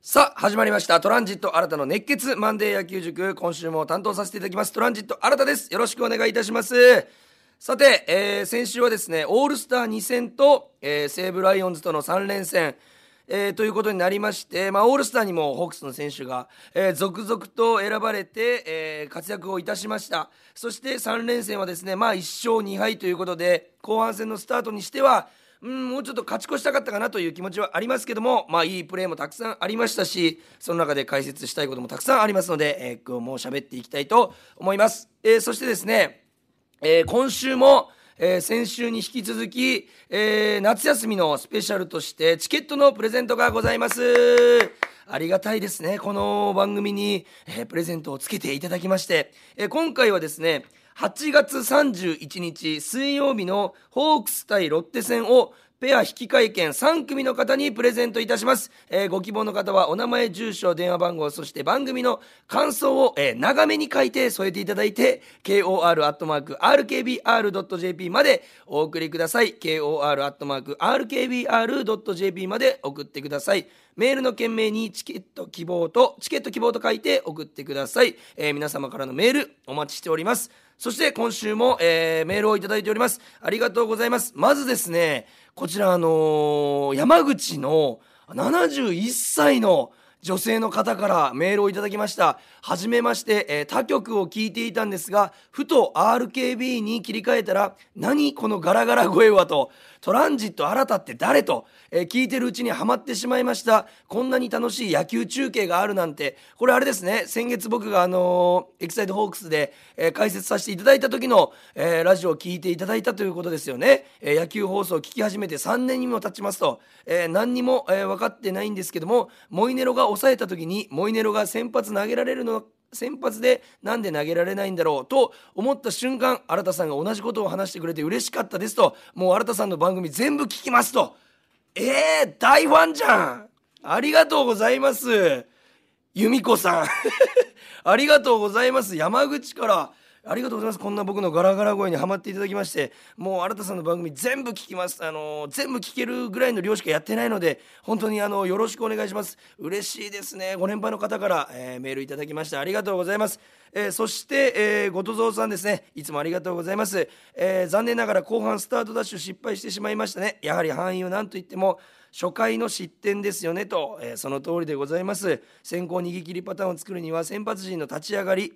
さあ始まりました。トランジット新たの熱血マンデー野球塾。今週も担当させていただきます。トランジット新たです。よろしくお願いいたします。さて、えー先週はですねオールスター2戦と、えー西武ライオンズとの3連戦。えーということになりまして、まあ、オールスターにもホークスの選手が、えー続々と選ばれて、えー活躍をいたしました。そして3連戦はですね、まあ、1勝2敗ということで後半戦のスタートにしてはうんもうちょっと勝ち越したかったかなという気持ちはありますけども、まあ、いいプレーもたくさんありましたしその中で解説したいこともたくさんありますので、えー今日も喋っていきたいと思います、えーそしてですねえー今週も、えー先週に引き続き、えー夏休みのスペシャルとしてチケットのプレゼントがございます。ありがたいですねこの番組に、えープレゼントをつけていただきまして、えー今回はですね8月31日水曜日のホークス対ロッテ戦をペア引換券3組の方にプレゼントいたします、えーご希望の方はお名前住所電話番号そして番組の感想を、えー長めに書いて添えていただいて kor.rkbr.jp までお送りください。kor.rkbr.jp まで送ってください。メールの件名にチケット希望とチケット希望と書いて送ってください、えー皆様からのメールお待ちしております。そして今週も、えーメールをいただいております。ありがとうございます。まずですねこちらあのー山口の71歳の女性の方からメールをいただきました。はじめまして、えー他局を聞いていたんですが、ふと RKB に切り替えたら、何このガラガラ声はと、トランジット新たって誰と、えー聞いてるうちにはまってしまいました。こんなに楽しい野球中継があるなんて、これあれですね、先月僕があのーエキサイトホークスで、えー解説させていただいた時の、えラジオを聞いていただいたということですよね。え野球放送を聞き始めて3年にも経ちますと、え何にも、え分かってないんですけども、モイネロが抑えた時に、モイネロが先発投げられるの先発でなんで投げられないんだろうと思った瞬間新田さんが同じことを話してくれて嬉しかったですと。もう新田さんの番組全部聞きますと。えー、大ファンじゃん。ありがとうございます。由美子さん。ありがとうございます。山口から。ありがとうございます。こんな僕のガラガラ声にはまっていただきましてもう新田さんの番組全部聞きます。あの全部聞けるぐらいの量しかやってないので本当にあのよろしくお願いします。嬉しいですね。ご年配の方から、えーメールいただきましてありがとうございます。えーそして、えー、後藤蔵さんですね。いつもありがとうございます、え残念ながら後半スタートダッシュ失敗してしまいましたね。やはり範囲を何と言っても初回の失点ですよねと、えーその通りでございます。先行逃げ切りパターンを作るには先発陣の立ち上がり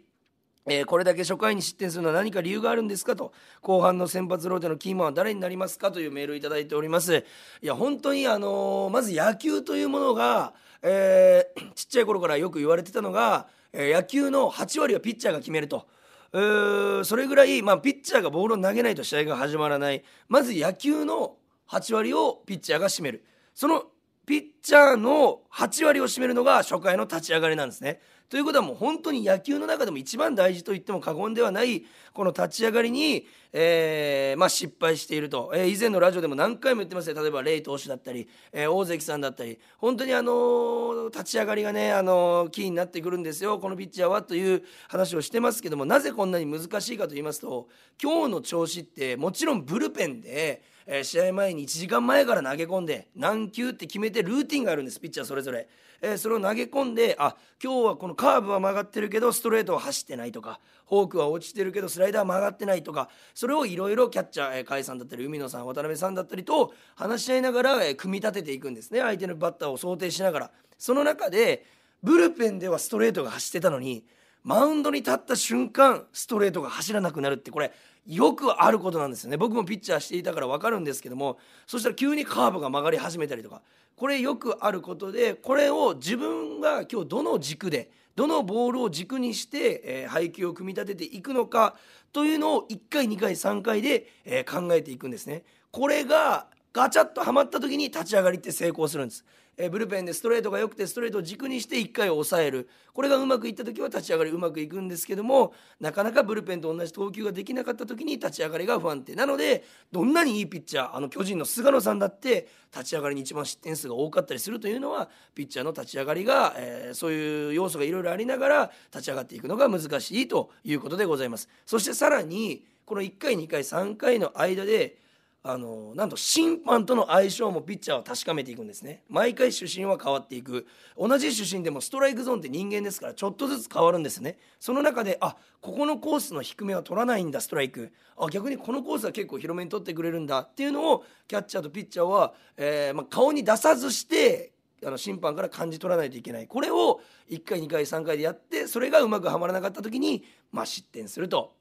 えーこれだけ初回に失点するのは何か理由があるんですかと後半の先発ローテのキーマンは誰になりますかというメールをいただいておりますいや本当にあのーまず野球というものが、えー ちっちゃい頃からよく言われてたのが、え野球の8割はピッチャーが決めると。それぐらい、まあ、ピッチャーがボールを投げないと試合が始まらないまず野球の8割をピッチャーが占めるそのピッチャーの8割を占めるのが初回の立ち上がりなんですね。ということはもう本当に野球の中でも一番大事と言っても過言ではないこの立ち上がりに、えーまあ、失敗していると、えー以前のラジオでも何回も言ってますよ。例えばレイ投手だったり、えー大関さんだったり。本当にあの立ち上がりがね、あのキーになってくるんですよ。このピッチャーはという話をしてますけどもなぜこんなに難しいかと言いますと今日の調子ってもちろんブルペンでえ試合前に1時間前から投げ込んで何球って決めてルーティンがあるんですピッチャーそれぞれ、えーそれを投げ込んであ今日はこのカーブは曲がってるけどストレートは走ってないとかフォークは落ちてるけどスライダーは曲がってないとかそれをいろいろキャッチャー、えー、甲斐さんだったり海野さん渡辺さんだったりと話し合いながら、えー組み立てていくんですね。相手のバッターを想定しながら。その中でブルペンではストレートが走ってたのにマウンドに立った瞬間ストレートが走らなくなるってこれよくあることなんですよね僕もピッチャーしていたから分かるんですけどもそしたら急にカーブが曲がり始めたりとかこれよくあることでこれを自分が今日どの軸でどのボールを軸にして、えー配球を組み立てていくのかというのを1回2回3回で、えー考えていくんですね。これがガチャッとはまった時に立ち上がりって成功するんです。えブルペンでストレートが良くてストレートを軸にして1回を抑えるこれがうまくいった時は立ち上がりうまくいくんですけどもなかなかブルペンと同じ投球ができなかった時に立ち上がりが不安定なのでどんなにいいピッチャーあの巨人の菅野さんだって立ち上がりに一番失点数が多かったりするというのはピッチャーの立ち上がりが、えーそういう要素がいろいろありながら立ち上がっていくのが難しいということでございます。そしてさらにこの1回2回3回の間であのなんと審判との相性もピッチャーは確かめていくんですね。毎回主審は変わっていく。同じ主審でもストライクゾーンって人間ですからちょっとずつ変わるんですね。その中であここのコースの低めは取らないんだストライク。あ逆にこのコースは結構広めに取ってくれるんだ。っていうのをキャッチャーとピッチャーは、えーまあ、顔に出さずしてあの審判から感じ取らないといけない。これを1回2回3回でやってそれがうまくはまらなかった時に、まあ、失点すると。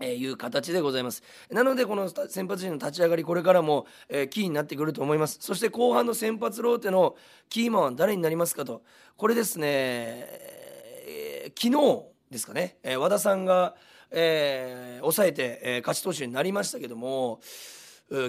えーいう形でございます。なのでこの先発陣の立ち上がりこれからも、えキーになってくると思います。そして後半の先発ローテのキーマンは誰になりますかと。これですね、えー、昨日ですかね、え、和田さんが、えー、抑えて、え勝ち投手になりましたけども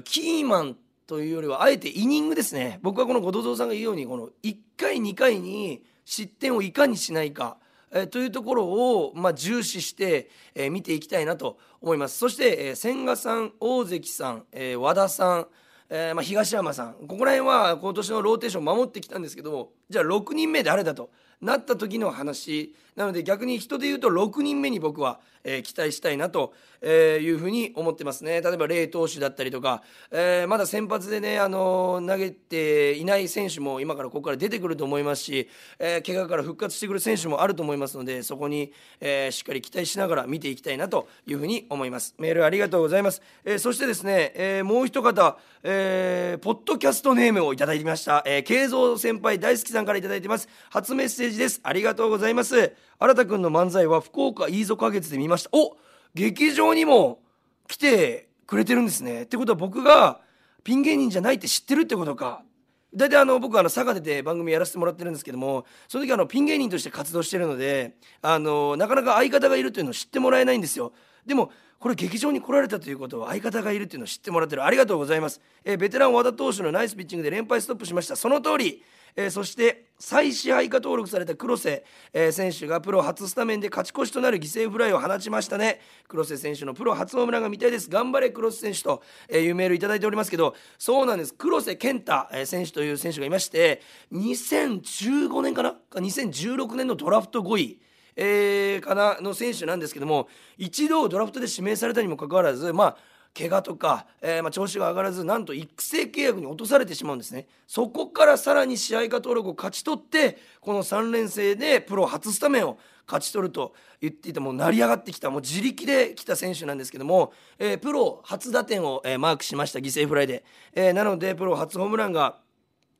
キーマンというよりはあえてイニングですね。僕はこの後藤さんが言うようにこの1回2回に失点をいかにしないか。えー、というところを、まあ、重視して、えー、見ていきたいなと思います。そして、えー、千賀さん大関さん、えー、和田さん、えーまあ、東山さん。ここら辺は今年のローテーション守ってきたんですけどもじゃあ6人目誰だとなった時の話なので逆に人で言うと6人目に僕は、えー、期待したいなというふうに思ってますね。例えばレイ投手だったりとか、えー、まだ先発でね、あのー、投げていない選手も今からここから出てくると思いますし、えー、怪我から復活してくる選手もあると思いますのでそこに、えー、しっかり期待しながら見ていきたいなというふうに思います。メールありがとうございます、えー、そしてですね、えー、もう一方、えー、ポッドキャストネームをいただきました、えー、慶三先輩大好きさんからいただいてます。初メッセージです。ありがとうございます。新田君の漫才は福岡飯塚月で見ました。お劇場にも来てくれてるんですね。ってことは僕がピン芸人じゃないって知ってるってことか。大体あの僕あの佐賀でて番組やらせてもらってるんですけどもその時あのピン芸人として活動してるのであのなかなか相方がいるというのを知ってもらえないんですよ。でもこれ劇場に来られたということは相方がいるっていうのを知ってもらってる。ありがとうございます、えー、ベテラン和田投手のナイスピッチングで連敗ストップしました。その通り。えー、そして再支配下登録された黒瀬、えー、選手がプロ初スタメンで勝ち越しとなる犠牲フライを放ちましたね。黒瀬選手のプロ初ホームランが見たいです。頑張れ黒瀬選手と、いうメールいただいておりますけどそうなんです。黒瀬健太、選手という選手がいまして2015年かな？2016年のドラフト5位えー、かな？の選手なんですけども一度ドラフトで指名されたにもかかわらずまあ怪我とか、えー、まあ、調子が上がらずなんと育成契約に落とされてしまうんですね。そこからさらに試合化登録を勝ち取ってこの3連戦でプロ初スタメンを勝ち取ると言っていても成り上がってきたもう自力で来た選手なんですけども、えー、プロ初打点を、えー、マークしました犠牲フライで、えなのでプロ初ホームランが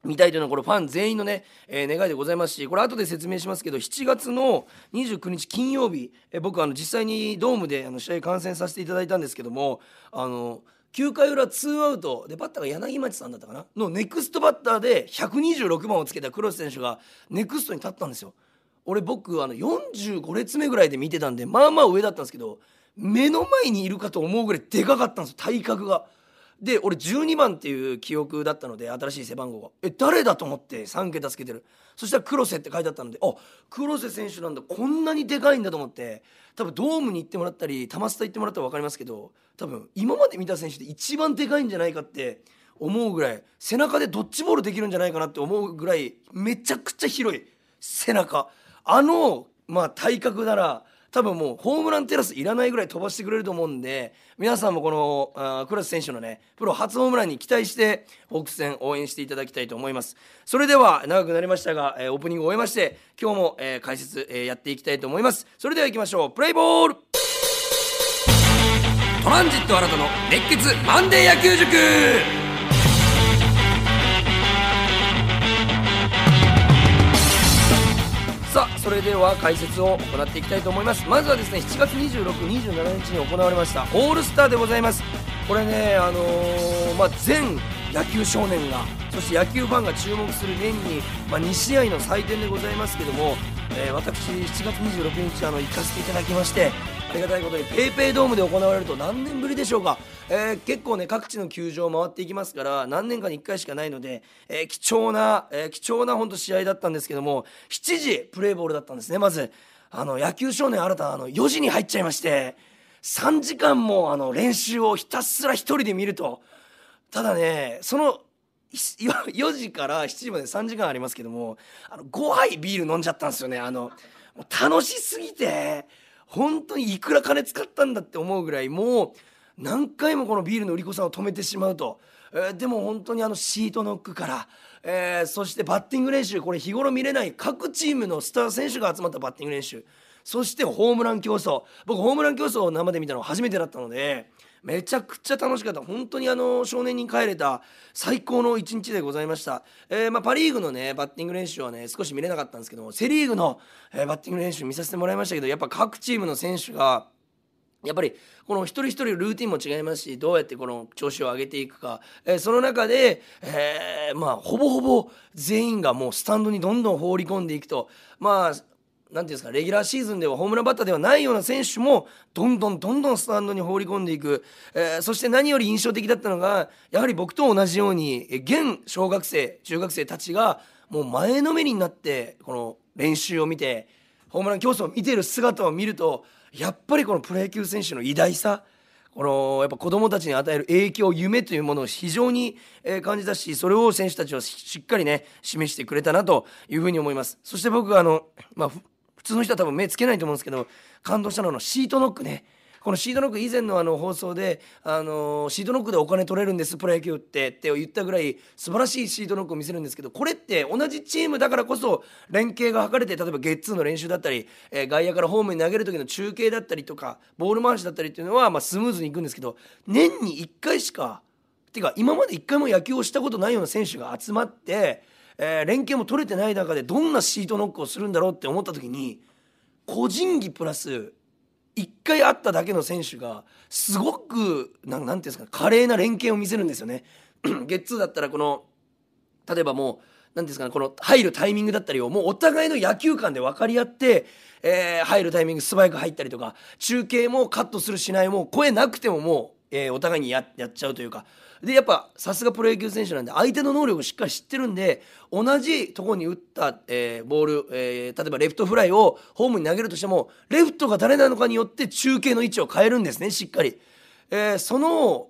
見たいというのはこれファン全員のね、えー、願いでございますしこれ後で説明しますけど7月の29日金曜日、えー、僕あの実際にドームであの試合観戦させていただいたんですけどもあの9回裏ツーアウトでバッターが柳町さんだったかな？のネクストバッターで126番をつけた黒瀬選手がネクストに立ったんですよ。俺僕あの45列目ぐらいで見てたんでまあまあ上だったんですけど目の前にいるかと思うぐらいでかかったんですよ体格が。で俺12番っていう記憶だったので新しい背番号が。え誰だと思って3桁つけてる。そしたら黒瀬って書いてあったのであ黒瀬選手なんだ。こんなにでかいんだと思って多分ドームに行ってもらったり玉スタ行ってもらったら分かりますけど多分今まで見た選手で一番でかいんじゃないかって思うぐらい背中でドッジボールできるんじゃないかなって思うぐらいめちゃくちゃ広い背中。あのまあ体格なら多分もうホームランテラスいらないぐらい飛ばしてくれると思うんで皆さんもこのあクラス選手のねプロ初ホームランに期待してホークス戦応援していただきたいと思います。それでは長くなりましたが、えー、オープニングを終えまして今日も、えー、解説、えー、やっていきたいと思います。それでは行きましょう。プレイボール!トランジット新たの熱血マンデー野球塾!それでは解説を行っていきたいと思います。まずはですね7月2627日に行われましたオールスターでございます。これねあのー、まあ、全野球少年がそして野球ファンが注目する年に、まあ、2試合の祭典でございますけども、えー、私7月26日あの行かせていただきましてありがたいことに PayPay ドームで行われると何年ぶりでしょうか、えー、結構ね各地の球場を回っていきますから何年かに1回しかないので、えー、貴重な、えー、貴重な本当試合だったんですけども7時プレーボールだったんですねまず。あの野球少年新たあの4時に入っちゃいまして3時間もあの練習をひたすら1人で見ると。ただねその4 時から7時まで3時間ありますけどもあの5杯ビール飲んじゃったんですよね。あの楽しすぎて本当にいくら金使ったんだって思うぐらいもう何回もこのビールの売り子さんを止めてしまうと、えー、でも本当にあのシートノックから、えー、そしてバッティング練習これ日頃見れない各チームのスター選手が集まったバッティング練習。そしてホームラン競争。僕ホームラン競争を生で見たの初めてだったのでめちゃくちゃ楽しかった。本当にあの少年に帰れた最高の一日でございました、えー、まあ、パ・リーグのねバッティング練習はね少し見れなかったんですけどもセ・リーグの、えー、バッティング練習見させてもらいましたけどやっぱ各チームの選手がやっぱりこの一人一人ルーティンも違いますしどうやってこの調子を上げていくか、えー、その中で、えー、まあほぼほぼ全員がもうスタンドにどんどん放り込んでいくと。まあ何ていうんですかレギュラーシーズンではホームランバッターではないような選手もどんどんどんどんスタンドに放り込んでいく、えー、そして何より印象的だったのがやはり僕と同じように現小学生中学生たちがもう前のめりになってこの練習を見てホームラン競争を見ている姿を見るとやっぱりこのプロ野球選手の偉大さこのやっぱ子どもたちに与える影響夢というものを非常に感じたしそれを選手たちはしっかりね示してくれたなというふうに思います。そして僕があの、まあ、普通の人は多分目つけないと思うんですけど感動したのはシートノックね。このシートノック以前のあの放送で、あのシートノックでお金取れるんですプロ野球ってって言ったぐらい素晴らしいシートノックを見せるんですけどこれって同じチームだからこそ連携が図れて例えばゲッツーの練習だったり、えー、外野からホームに投げる時の中継だったりとかボール回しだったりっていうのは、まあ、スムーズにいくんですけど年に1回しかっていうか今まで1回も野球をしたことないような選手が集まって、えー、連携も取れてない中でどんなシートノックをするんだろうって思った時に個人技プラス1回会っただけの選手がすごく何て言うんですか華麗な連携を見せるんですよね。ゲッツーだったらこの例えばもう何ですかねこの入るタイミングだったりをもうお互いの野球観で分かり合って、えー、入るタイミング素早く入ったりとか中継もカットするしないも声なくてももう、えー、お互いにやっちゃうというかでやっぱさすがプロ野球選手なんで相手の能力をしっかり知ってるんで同じとこに打った、えー、ボール、えー、例えばレフトフライをホームに投げるとしてもレフトが誰なのかによって中継の位置を変えるんですねしっかり。えー、その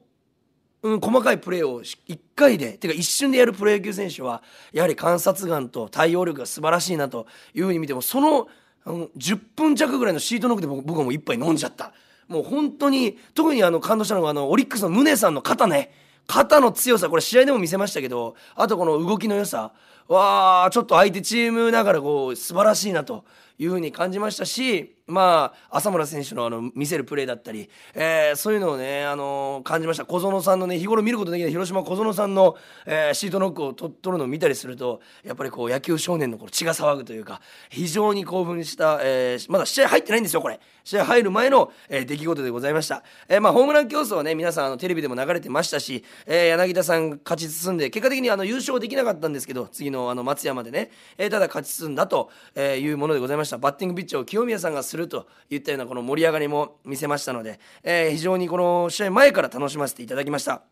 うん、細かいプレーを1回でてか一瞬でやるプロ野球選手はやはり観察眼と対応力が素晴らしいなというふうに見てもその、うん、10分弱ぐらいのシートノックで僕はもう一杯飲んじゃったもう本当に特にあの感動したのがあのオリックスの宗さんの肩ね肩の強さこれ試合でも見せましたけどあとこの動きの良さ。わあちょっと相手チームながらこう素晴らしいなと。いうふうに感じましたしまあ浅村選手のあの見せるプレーだったり、えー、そういうのをね、あのー、感じました。小園さんのね日頃見ることできない広島小園さんの、えー、シートノックを取るのを見たりするとやっぱりこう野球少年のこの血が騒ぐというか非常に興奮した、えー、まだ試合入ってないんですよこれ。試合入る前の、えー、出来事でございました、えー、まあホームラン競争はね皆さんあのテレビでも流れてましたし、えー、柳田さん勝ち進んで結果的にあの優勝できなかったんですけど次のあの松山でね、えー、ただ勝ち進んだというものでございました。バッティングピッチを清宮さんがするといったようなこの盛り上がりも見せましたので、えー、非常にこの試合前から楽しませていただきました。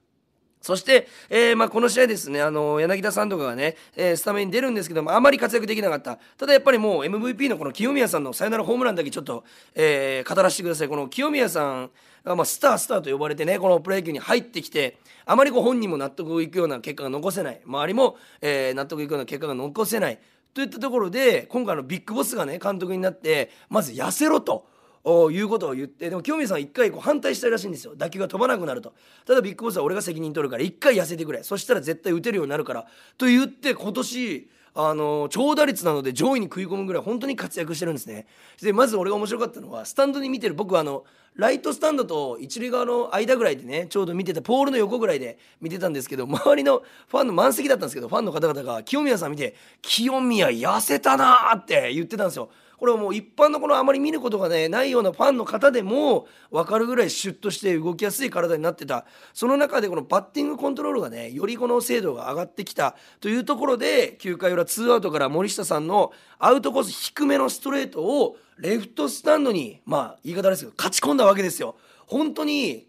そして、えー、まあ、この試合ですね、あの、柳田さんとかがね、えー、スタメンに出るんですけども、あまり活躍できなかった。ただやっぱりもう MVP のこの清宮さんのサヨナラホームランだけちょっと、えー、語らせてください。この清宮さんが、まあ、スタースターと呼ばれてね、このプロ野球に入ってきて、あまりこう本人も納得いくような結果が残せない。周りも、えー、納得いくような結果が残せない。といったところで、今回のビッグボスがね、監督になって、まず痩せろと。いうことを言ってでも清水さんは一回こう反対したらしいんですよ打球が飛ばなくなるとただビッグボスは俺が責任取るから一回痩せてくれそしたら絶対打てるようになるからと言って今年あの長打率なので上位に食い込むぐらい本当に活躍してるんですね。でまず俺が面白かったのはスタンドに見てる僕はあのライトスタンドと一塁側の間ぐらいでねちょうど見てたポールの横ぐらいで見てたんですけど周りのファンの満席だったんですけどファンの方々が清宮さん見て「清宮痩せたな」って言ってたんですよ。これはもう一般のこのあまり見ることがねないようなファンの方でも分かるぐらいシュッとして動きやすい体になってたその中でこのバッティングコントロールがねよりこの精度が上がってきたというところで9回裏ツーアウトから森下さんのアウトコース低めのストレートをレフトスタンドにまあ言い方ですけど勝ち込んだわけですよ。本当に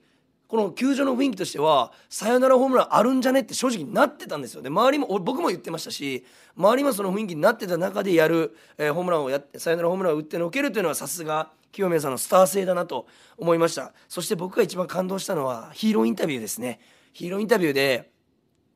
この球場の雰囲気としてはサヨナラホームランあるんじゃね？って正直なってたんですよ。で周りも僕も言ってましたし周りもその雰囲気になってた中でやる、えー、ホームランをやってサヨナラホームランを打ってのけるというのはさすが清宮さんのスター性だなと思いました。そして僕が一番感動したのはヒーローインタビューですね。ヒーローインタビューで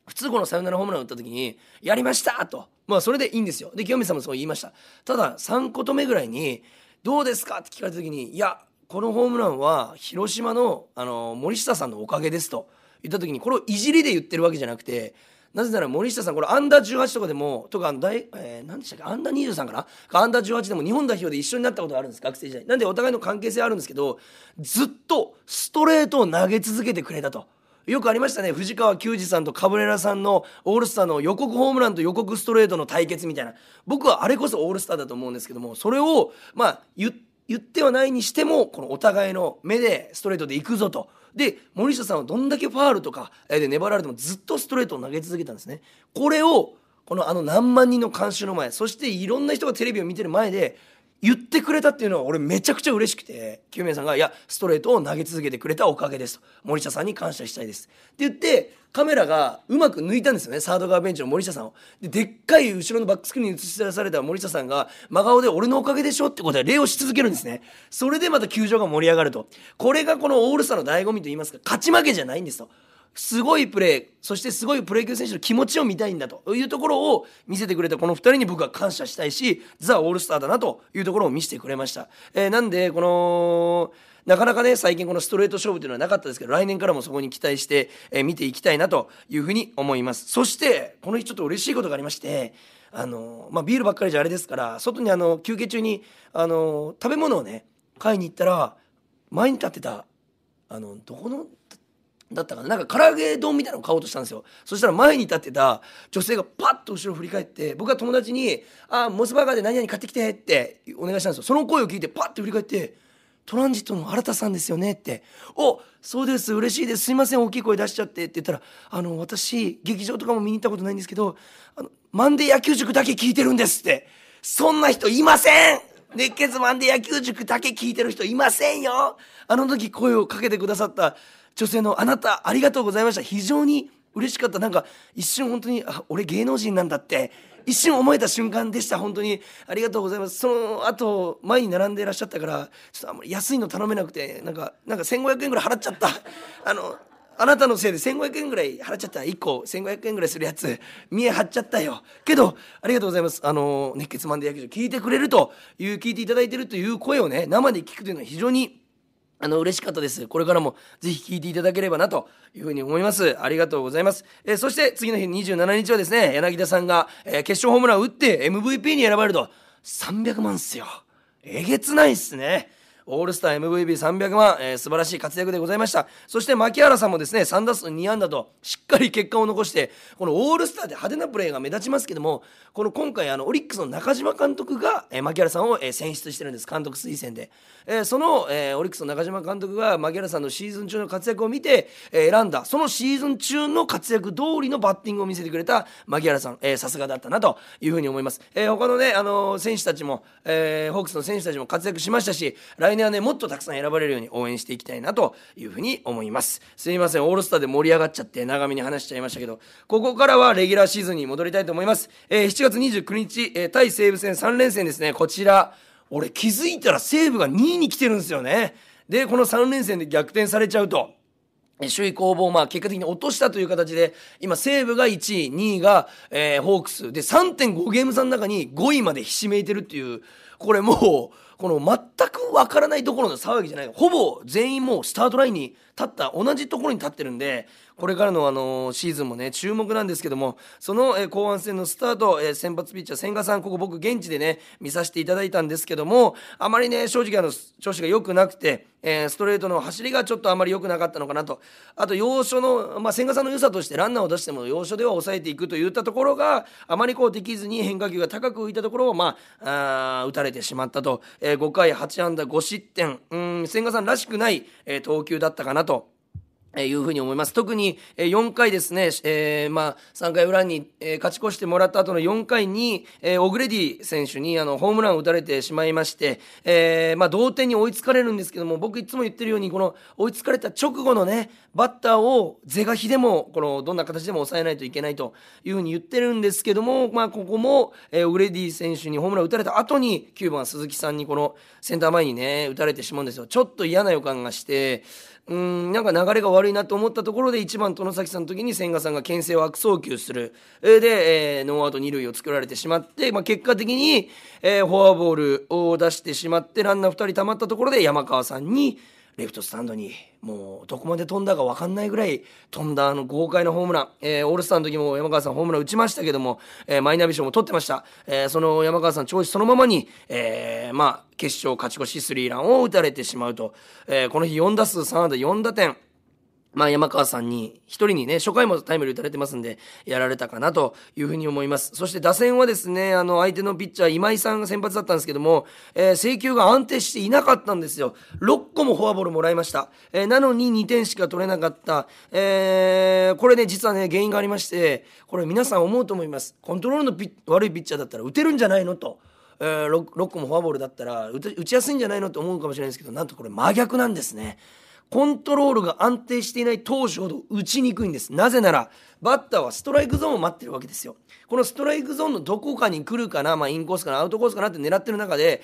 普通このサヨナラホームランを打った時に「やりました!」と。まあそれでいいんですよ。で清宮さんもそう言いました。ただ3個目ぐらいに「どうですか?」って聞かれた時に「いやこのホームランは広島のあの森下さんのおかげですと言った時にこれをいじりで言ってるわけじゃなくてなぜなら森下さんこれアンダー18とかでもとか大、えー、何でしたっけアンダー23かな？アンダー18でも日本代表で一緒になったことがあるんです学生時代。なんでお互いの関係性あるんですけどずっとストレートを投げ続けてくれたと。よくありましたね。藤川球児さんとカブレラさんのオールスターの予告ホームランと予告ストレートの対決みたいな。僕はあれこそオールスターだと思うんですけどもそれをまあ言って言ってはないにしてもこのお互いの目でストレートで行くぞと。で森下さんはどんだけファールとかで粘られてもずっとストレートを投げ続けたんですね。これをこのあの何万人の観衆の前そしていろんな人がテレビを見てる前で言ってくれたっていうのは俺めちゃくちゃ嬉しくて清宮さんが「いやストレートを投げ続けてくれたおかげです」と「森下さんに感謝したいです」って言ってカメラがうまく抜いたんですよね。サード側ベンチの森下さんを。ででっかい後ろのバックスクリーンに映し出された森下さんが真顔で「俺のおかげでしょ」ってことで礼をし続けるんですね。それでまた球場が盛り上がると。これがこのオールスターの醍醐味といいますか勝ち負けじゃないんですと。すごいプレーそしてすごいプロ野球選手の気持ちを見たいんだというところを見せてくれたこの2人に僕は感謝したいしザ・オールスターだなというところを見せてくれました、えー、なんでこのなかなかね最近このストレート勝負というのはなかったですけど来年からもそこに期待して、えー、見ていきたいなというふうに思います。そしてこの日ちょっと嬉しいことがありましてあのまあ、ビールばっかりじゃあれですから外にあの休憩中にあの食べ物をね買いに行ったら前に立ってたあのどこのだったかな。なんか唐揚げ丼みたいなのを買おうとしたんですよ。そしたら前に立ってた女性がパッと後ろ振り返って僕は友達に「あモスバーガーで何々買ってきて」ってお願いしたんですよ。その声を聞いてパッと振り返って「トランジットの新田さんですよね」って「おそうです。嬉しいです。すいません。大きい声出しちゃって」って言ったら「あの私劇場とかも見に行ったことないんですけどあのマンデー野球塾だけ聞いてるんです」ってそんな人いません。熱血マンデー野球塾だけ聞いてる人いませんよ。あの時声をかけてくださった女性のあなたありがとうございました。非常に嬉しかった。なんか一瞬本当にあ俺芸能人なんだって一瞬思えた瞬間でした。本当に。ありがとうございます。その後前に並んでいらっしゃったからちょっとあんまり安いの頼めなくてなんかなんか1500円ぐらい払っちゃった。あのあなたのせいで1500円ぐらい払っちゃった。1個1500円ぐらいするやつ見え張っちゃったよ。けどありがとうございます。あの熱血マンデー野球場聞いてくれるという聞いていただいてるという声をね生で聞くというのは非常にあの嬉しかったです。これからもぜひ聞いていただければなというふうに思います。ありがとうございます。えー、そして次の日27日はですね、柳田さんが、えー、決勝ホームランを打って MVP に選ばれると300万っすよ。えげつないっすね。オールスター MVP300 万、えー、素晴らしい活躍でございました。そして牧原さんもですね3打数2安打としっかり結果を残してこのオールスターで派手なプレーが目立ちますけどもこの今回あのオリックスの中島監督が、えー、牧原さんを、えー、選出してるんです。監督推薦で、えー、その、えー、オリックスの中島監督が牧原さんのシーズン中の活躍を見て、えー、選んだそのシーズン中の活躍通りのバッティングを見せてくれた牧原さんさすがだったなというふうに思います、えー、他のね、あのー、選手たちも、えー、ホークスの選手たちも活躍しましたし来年はねもっとたくさん選ばれるように応援していきたいなというふうに思います。すいませんオールスターで盛り上がっちゃって長めに話しちゃいましたけどここからはレギュラーシーズンに戻りたいと思います、えー、7月29日、えー、対西武戦3連戦ですね。こちら俺気づいたら西武が2位に来てるんですよね。でこの3連戦で逆転されちゃうと首位攻防まあ結果的に落としたという形で今西武が1位2位が、えー、ホークス。で3.5ゲーム差の中に5位までひしめいてるっていうこれもうこの全くわからないところの騒ぎじゃない。ほぼ全員もうスタートラインに立った。同じところに立ってるんでこれからのあのシーズンもね注目なんですけどもその、え後半戦のスタート、え先発ピッチャー千賀さんここ僕現地でね見させていただいたんですけどもあまりね正直あの調子が良くなくて、えー、ストレートの走りがちょっとあまり良くなかったのかなと。あと要所の、まあ、千賀さんの良さとしてランナーを出しても要所では抑えていくといったところがあまりこうできずに変化球が高く浮いたところをまああ打たれてしまったと、えー、5回8安打5失点うん千賀さんらしくない、えー、投球だったかなと。えいうふうに思います。特に、え4回ですね、えー、まあ、3回裏に、え、勝ち越してもらった後の4回に、え、オグレディ選手にあのホームランを打たれてしまいまして、えー、まあ、同点に追いつかれるんですけども、僕いつも言ってるように、この追いつかれた直後のね、バッターを是が非でも、この、どんな形でも抑えないといけないというふうに言ってるんですけども、まあ、ここも、え、オグレディ選手にホームラン打たれた後に、9番鈴木さんにこのセンター前にね、打たれてしまうんですよ。ちょっと嫌な予感がして、うんなんか流れが悪いなと思ったところで1番外崎さんの時に千賀さんが牽制を悪送球する。で、えー、ノーアウト二塁を作られてしまって、まあ、結果的に、えー、フォアボールを出してしまってランナー2人たまったところで山川さんにレフトスタンドにもうどこまで飛んだか分かんないぐらい飛んだあの豪快なホームラン、えー、オールスターの時も山川さんホームラン打ちましたけども、えー、マイナビ賞も取ってました、えー、その山川さん調子そのままに、え、まあ決勝勝ち越しスリーランを打たれてしまうと、え、この日4打数3安打4打点。まあ、山川さんに、一人にね、初回もタイムリー打たれてますんで、やられたかなというふうに思います。そして打線はですね、あの、相手のピッチャー、今井さんが先発だったんですけども、えー、制球が安定していなかったんですよ。6個もフォアボールもらいました。えー、なのに2点しか取れなかった。えー、これね、実はね、原因がありまして、これ皆さん思うと思います。コントロールの悪いピッチャーだったら打てるんじゃないのと。えー、6, 6個もフォアボールだったら打ちやすいんじゃないのと思うかもしれないですけど、なんとこれ真逆なんですね。コントロールが安定していない投手ほど打ちにくいんです。なぜならバッターはストライクゾーンを待ってるわけですよ。このストライクゾーンのどこかに来るかな、まあ、インコースかなアウトコースかなって狙ってる中で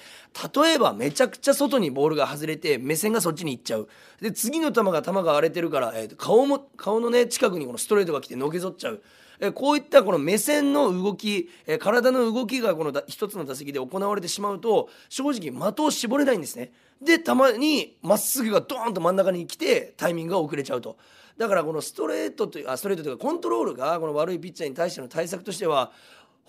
例えばめちゃくちゃ外にボールが外れて目線がそっちに行っちゃう。で次の球が球が荒れてるから、えー、顔も顔のね近くにこのストレートが来てのけぞっちゃう。えこういったこの目線の動き、え体の動きがこの一つの打席で行われてしまうと正直的を絞れないんですね。でたまにまっすぐがドーンと真ん中に来てタイミングが遅れちゃうと。だからこのストレートというあストレートというかコントロールがこの悪いピッチャーに対しての対策としては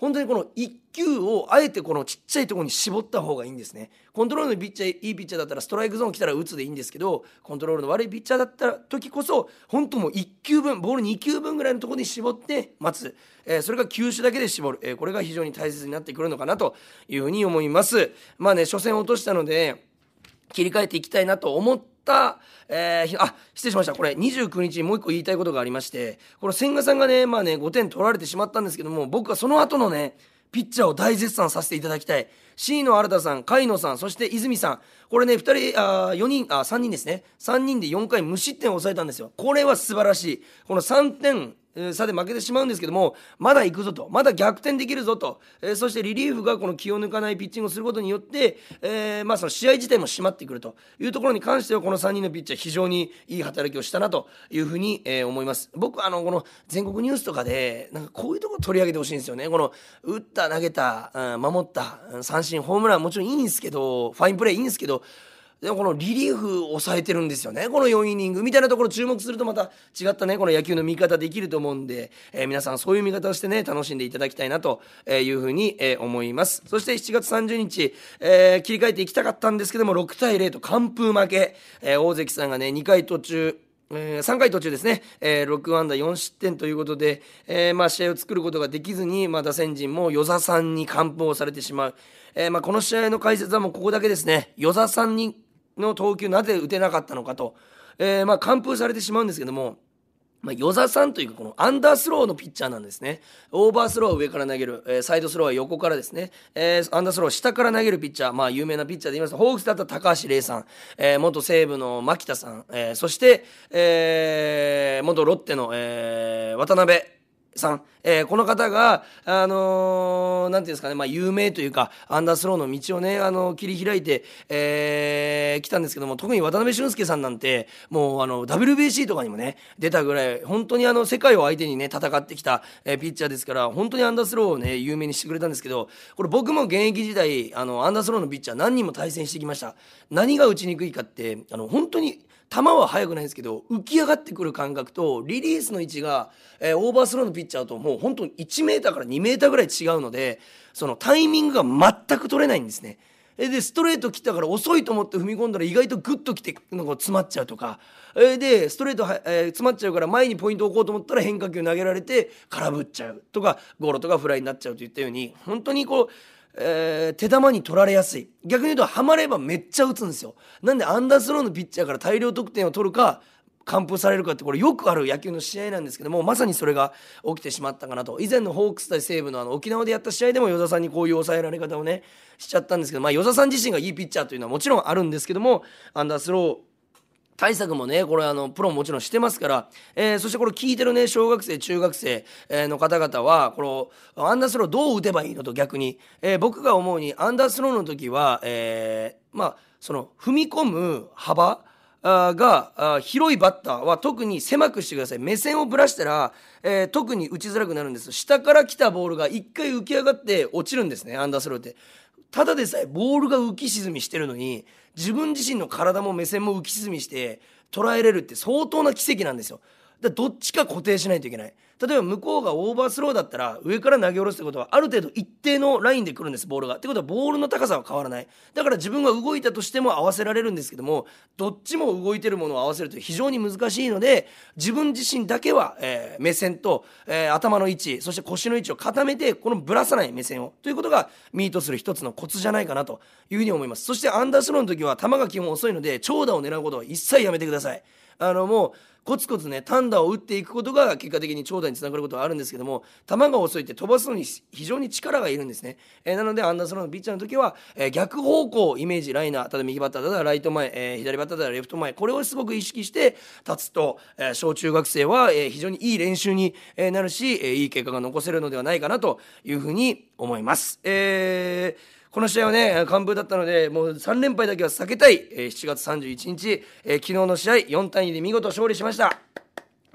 本当にこの1球をあえてこのちっちゃいところに絞った方がいいんですね。コントロールのピッチャーいいピッチャーだったらストライクゾーン来たら打つでいいんですけどコントロールの悪いピッチャーだった時こそ本当もう1球分ボール2球分ぐらいのところに絞って待つ、えー、それが球種だけで絞る、えー、これが非常に大切になってくるのかなというふうに思います。まあね初戦落としたので切り替えていきたいなと思った、えー、あ失礼しました。これ29日にもう一個言いたいことがありましてこの千賀さんがねまあね5点取られてしまったんですけども僕はその後のねピッチャーを大絶賛させていただきたい。C の新田さん甲斐野さんそして泉さん。これね2人あ4人あ3人ですね。3人で4回無失点を抑えたんですよ。これは素晴らしい。この3点差で負けてしまうんですけどもまだ行くぞとまだ逆転できるぞと、えー、そしてリリーフがこの気を抜かないピッチングをすることによって、えー、まあ、その試合自体も締まってくるというところに関してはこの3人のピッチャー非常にいい働きをしたなというふうに、えー、思います。僕あのこの全国ニュースとかでなんかこういうところ取り上げてほしいんですよね。この打った投げた、うん、守った三振ホームランもちろんいいんですけどファインプレーいいんですけどでもこのリリーフ抑えてるんですよね。この4イニングみたいなところ注目するとまた違ったね。この野球の見方できると思うんで、えー、皆さんそういう見方をしてね楽しんでいただきたいなというふうに、思います。そして7月30日、えー、切り替えていきたかったんですけども6対0と完封負け、え大関さんがね2回途中えー、3回途中ですね、えー、6安打4失点ということで、えー、まあ、試合を作ることができずに、まあ、打線陣も与座さんに完封をされてしまう、えまあ、この試合の解説はもうここだけですね。与座さんにの投球なぜ打てなかったのかと、えー、まあ完封されてしまうんですけども、まあ、与座さんというかこのアンダースローのピッチャーなんですね。オーバースローは上から投げる、えー、サイドスローは横からですね、えー、アンダースローは下から投げるピッチャー、まあ有名なピッチャーで言いますと、ホークスだった高橋礼さん、えー、元西武の牧田さん、えー、そして、えー、元ロッテの、えー、渡辺。さん、えー、この方が、あのー、なんていうんですかね、まあ、有名というか、アンダースローの道をね、あのー、切り開いて、えー、来たんですけども、特に渡辺俊介さんなんて、もう、あの、WBC とかにもね、出たぐらい、本当にあの、世界を相手にね、戦ってきた、えー、ピッチャーですから、本当にアンダースローをね、有名にしてくれたんですけど、これ僕も現役時代、あの、アンダースローのピッチャー何人も対戦してきました。何が打ちにくいかって、あの、本当に、球は速くないんですけど浮き上がってくる感覚とリリースの位置が、えー、オーバースローのピッチャーともう本当に1メーターから2メーターぐらい違うのでそのタイミングが全く取れないんですね。でストレート来たから遅いと思って踏み込んだら意外とグッと来てなんか詰まっちゃうとかでストレートは、えー、詰まっちゃうから前にポイント置こうと思ったら変化球投げられて空振っちゃうとかゴロとかフライになっちゃうといったように本当にこうえー、手玉に取られやすい。逆に言うとハマればめっちゃ打つんですよ。なんでアンダースローのピッチャーから大量得点を取るか完封されるかってこれよくある野球の試合なんですけどもまさにそれが起きてしまったかなと。以前のホークス対西武のあの沖縄でやった試合でも与座さんにこういう抑えられ方をねしちゃったんですけどまあ与座さん自身がいいピッチャーというのはもちろんあるんですけどもアンダースロー対策もねこれあのプロももちろんしてますから、えー、そしてこれ聞いてるね小学生中学生の方々はこのアンダースローどう打てばいいのと逆に、えー、僕が思うにアンダースローの時は、えー、まあその踏み込む幅が広いバッターは特に狭くしてください。目線をぶらしたら、えー、特に打ちづらくなるんです。下から来たボールが一回浮き上がって落ちるんですねアンダースローって。ただでさえボールが浮き沈みしてるのに自分自身の体も目線も浮き沈みして捉えれるって相当な奇跡なんですよ。だどっちか固定しないといけない。例えば向こうがオーバースローだったら上から投げ下ろすってことはある程度一定のラインで来るんですボールが。ってことはボールの高さは変わらない。だから自分が動いたとしても合わせられるんですけどもどっちも動いてるものを合わせると非常に難しいので自分自身だけは、えー、目線と、えー、頭の位置そして腰の位置を固めてこのぶらさない目線を。ということがミートする一つのコツじゃないかなというふうに思います。そしてアンダースローの時は球が基本遅いので長打を狙うことは一切やめてください。あのもうコツコツね単打を打っていくことが結果的に長打につながることはあるんですけども球が遅いって飛ばすのに非常に力がいるんですね、えー、なのでアンダースローのピッチャーの時は、えー、逆方向イメージライナーただ右バッターだったらライト前、えー、左バッターだったらレフト前これをすごく意識して立つと、え、小中学生は、え、非常にいい練習に、え、なるし、え、いい結果が残せるのではないかなというふうに思います。えーこの試合はね、完封だったので、もう3連敗だけは避けたい、えー、7月31日、えー、昨日の試合、4対2で見事勝利しました。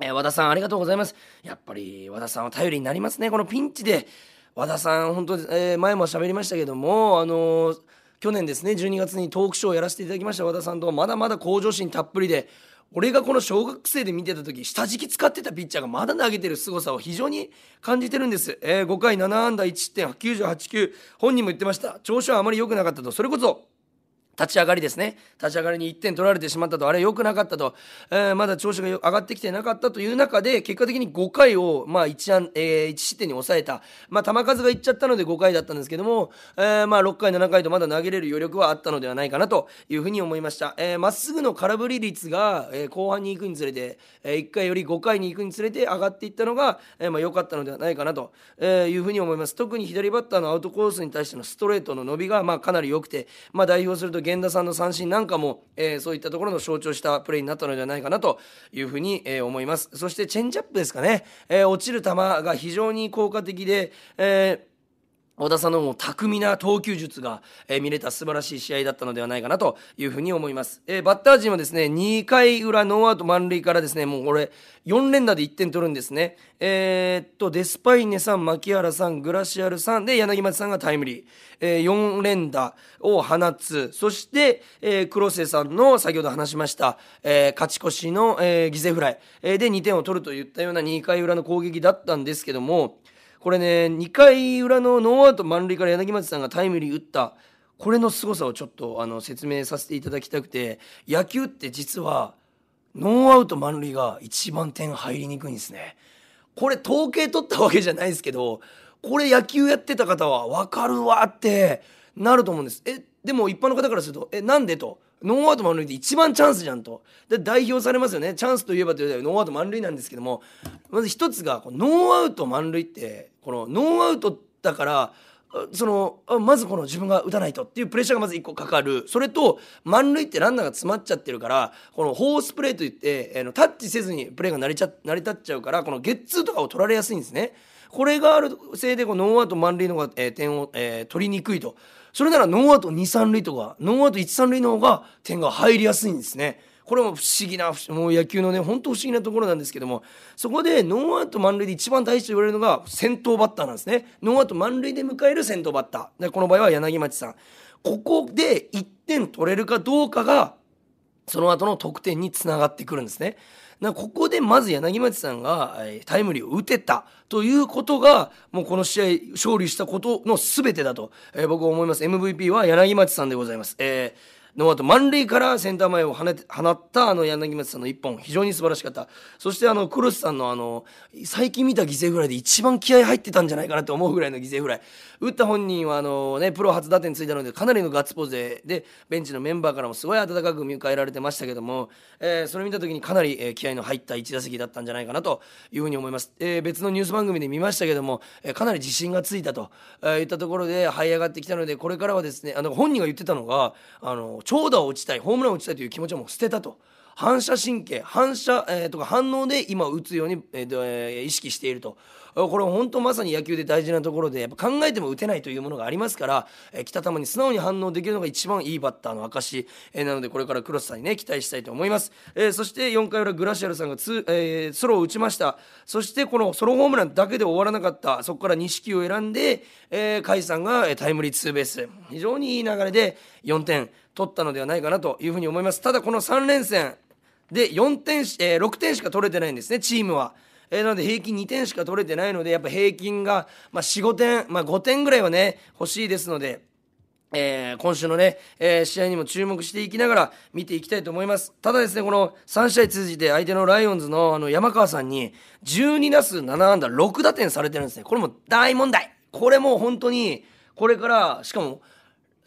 えー、和田さん、ありがとうございます。やっぱり和田さんは頼りになりますね、このピンチで。和田さん、本当、えー、前も喋りましたけども、あのー、去年ですね、12月にトークショーをやらせていただきました和田さんと、まだまだ向上心たっぷりで、俺がこの小学生で見てた時下敷き使ってたピッチャーがまだ投げてる凄さを非常に感じてるんです、えー、5回7安打1失点98球。本人も言ってました。調子はあまり良くなかったと。それこそ立ち上がりですね。立ち上がりに1点取られてしまったと。あれ良くなかったと、えー、まだ調子が上がってきてなかったという中で結果的に5回を、まあ 1, 安、えー、1失点に抑えた、まあ、球数がいっちゃったので5回だったんですけども、えー、まあ6回7回とまだ投げれる余力はあったのではないかなというふうに思いました。ま、えー、っすぐの空振り率が、えー、後半に行くにつれて、えー、1回より5回に行くにつれて上がっていったのが、えーまあ、良かったのではないかなと、いうふうに思います。特に左バッターのアウトコースに対してのストレートの伸びが、まあ、かなり良くて、まあ、代表すると源田さんの三振なんかも、えー、そういったところの象徴したプレーになったのではないかなというふうに、えー、思います。そしてチェンジアップですかね、えー、落ちる球が非常に効果的で、えー小田さんのも巧みな投球術が、えー、見れた素晴らしい試合だったのではないかなというふうに思います。えー、バッター陣はですね、2回裏ノーアウト満塁からですね、もうこれ4連打で1点取るんですね。えー、っと、デスパイネさん、牧原さん、グラシアルさんで柳町さんがタイムリー。えー、4連打を放つ。そして、えー、黒瀬さんの先ほど話しました、えー、勝ち越しの、えー、犠牲フライ、えー、で2点を取るといったような2回裏の攻撃だったんですけども、これね2回裏のノーアウト満塁から柳町さんがタイムリー打ったこれの凄さをちょっとあの説明させていただきたくて野球って実はノーアウト満塁が一番点入りにくいんですね。これ統計取ったわけじゃないですけどこれ野球やってた方は分かるわってなると思うんです。えでも一般の方からすると「えなんで?」と。ノーアウト満塁って一番チャンスじゃんと。で、代表されますよね。チャンスといえばというノーアウト満塁なんですけども、まず一つが、ノーアウト満塁って、このノーアウトだから、そのまずこの自分が打たないとっていうプレッシャーがまず1個かかるそれと満塁ってランナーが詰まっちゃってるからこのフォースプレーといって、えー、タッチせずにプレーが成りちゃ成り立っちゃうからこのゲッツーとかを取られやすいんですね。これがあるせいでこのノーアウト満塁の方が、えー、点を、えー、取りにくいとそれならノーアウト23塁とかノーアウト13塁の方が点が入りやすいんですね。これも不思議なもう野球のね本当不思議なところなんですけどもそこでノーアウト満塁で一番大事と言われるのが先頭バッターなんですねノーアウト満塁で迎える先頭バッターでこの場合は柳町さんここで1点取れるかどうかがその後の得点につながってくるんですね。なここでまず柳町さんがタイムリーを打てたということがもうこの試合勝利したことの全てだと、えー、僕は思います MVP は柳町さんでございます。えーノーアウト満塁からセンター前を放ったあの柳町さんの一本非常に素晴らしかった。そしてあのクロスさんのあの最近見た犠牲フライで一番気合入ってたんじゃないかなと思うぐらいの犠牲フライ。打った本人はあの、ね、プロ初打点ついたのでかなりのガッツポーズででベンチのメンバーからもすごい温かく迎えられてましたけども、えー、それ見た時にかなり、えー、気合の入った1打席だったんじゃないかなというふうに思います、えー、別のニュース番組で見ましたけども、えー、かなり自信がついたと、えー、いったところで這い上がってきたのでこれからはですねあの本人が言ってたのがあの長打を打ちたいホームランを打ちたいという気持ちはもう捨てたと。反射神経反射、えー、とか反応で今打つように、えー、意識していると。これ本当まさに野球で大事なところでやっぱ考えても打てないというものがありますから、えー、来た球に素直に反応できるのが一番いいバッターの証、え、なのでこれからクロスさんにね期待したいと思います、えー、そして4回裏グラシアルさんがツ、えー、ソロを打ちました。そしてこのソロホームランだけで終わらなかった。そこから錦を選んで、えー、甲斐さんがタイムリーツーベース。非常にいい流れで4点。取ったのではないかなというふうに思いますただこの3連戦で4点、えー、6点しか取れてないんですねチームは。えー、なので平均2点しか取れてないのでやっぱ平均が、まあ、45点、まあ、5点ぐらいはね欲しいですので。えー、今週のね、えー、試合にも注目していきながら見ていきたいと思います。ただですね、この3試合通じて相手のライオンズのあの山川さんに12打数7安打6打点されてるんですね。これも大問題。これも本当に、これから、しかも、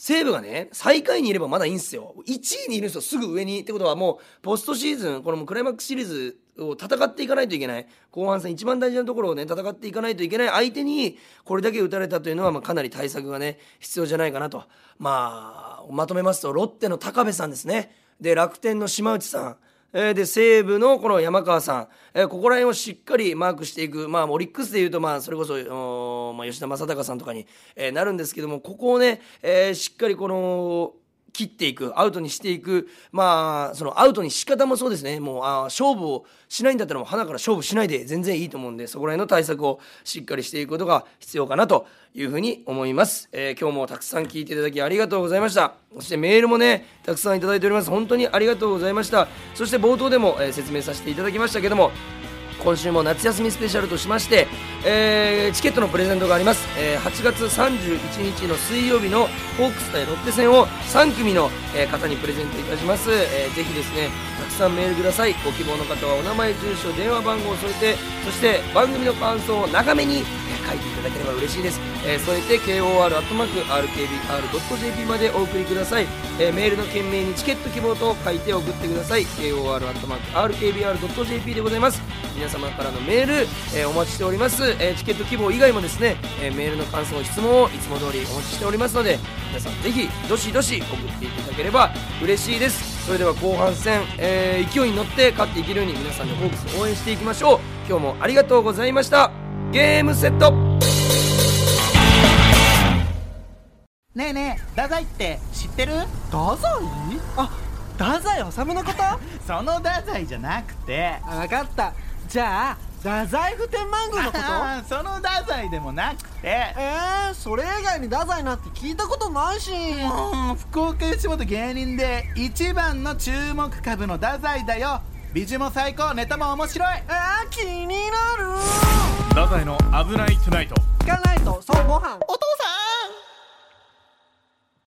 西武がね、最下位にいればまだいいんですよ。1位にいるんですよ、すぐ上に。ってことはもう、ポストシーズン、このクライマックスシリーズを戦っていかないといけない。後半戦、一番大事なところをね、戦っていかないといけない相手に、これだけ打たれたというのは、まあ、かなり対策がね、必要じゃないかなと。まあ、まとめますと、ロッテの高部さんですね。で、楽天の島内さん。えー、で西武のこの山川さん、えー、ここら辺をしっかりマークしていく、まあ、オリックスでいうと、まあ、それこそ、まあ、吉田正尚さんとかに、えー、なるんですけどもここをね、えー、しっかりこの切っていくアウトにしていく。まあそのアウトに仕方もそうですね。もうあ勝負をしないんだったらもう花から勝負しないで全然いいと思うんでそこら辺の対策をしっかりしていくことが必要かなというふうに思います、えー、今日もたくさん聞いていただきありがとうございました。そしてメールもねたくさんいただいております。本当にありがとうございました。そして冒頭でも、えー、説明させていただきましたけども今週も夏休みスペシャルとしまして、えー、チケットのプレゼントがあります、えー、8月31日の水曜日のホークス対ロッテ戦を3組の、えー、方にプレゼントいたします、えー、ぜひですねたくさんメールください。ご希望の方はお名前住所電話番号を添えてそして番組の感想を長めに書いていただければ嬉しいです、えー、添えて KOR.RKBR.jp までお送りください、えー、メールの件名にチケット希望と書いて送ってください。KOR.RKBR.jp でございます。皆様からのメール、えー、お待ちしております、えチケット希望以外もですね、えメールの感想質問をいつも通りお待ちしておりますので皆さんぜひどしどし送っていただければ嬉しいです。それでは後半戦、え勢いに乗って勝っていけるように皆さんでホークス応援していきましょう。今日もありがとうございました。ゲームセット。ねえねえ太宰って知ってる？太宰？あ太宰治のこと その太宰じゃなくて。分かったじゃあ太宰府天満宮のこと？その太宰でもなくて。えー、それ以外に太宰なんて聞いたことないし。もう福岡吉本芸人で一番の注目株の太宰だよ。美女も最高ネタも面白い。えー、気になる。太宰の「危ないトゥナイト」聞かないとそうご飯。お父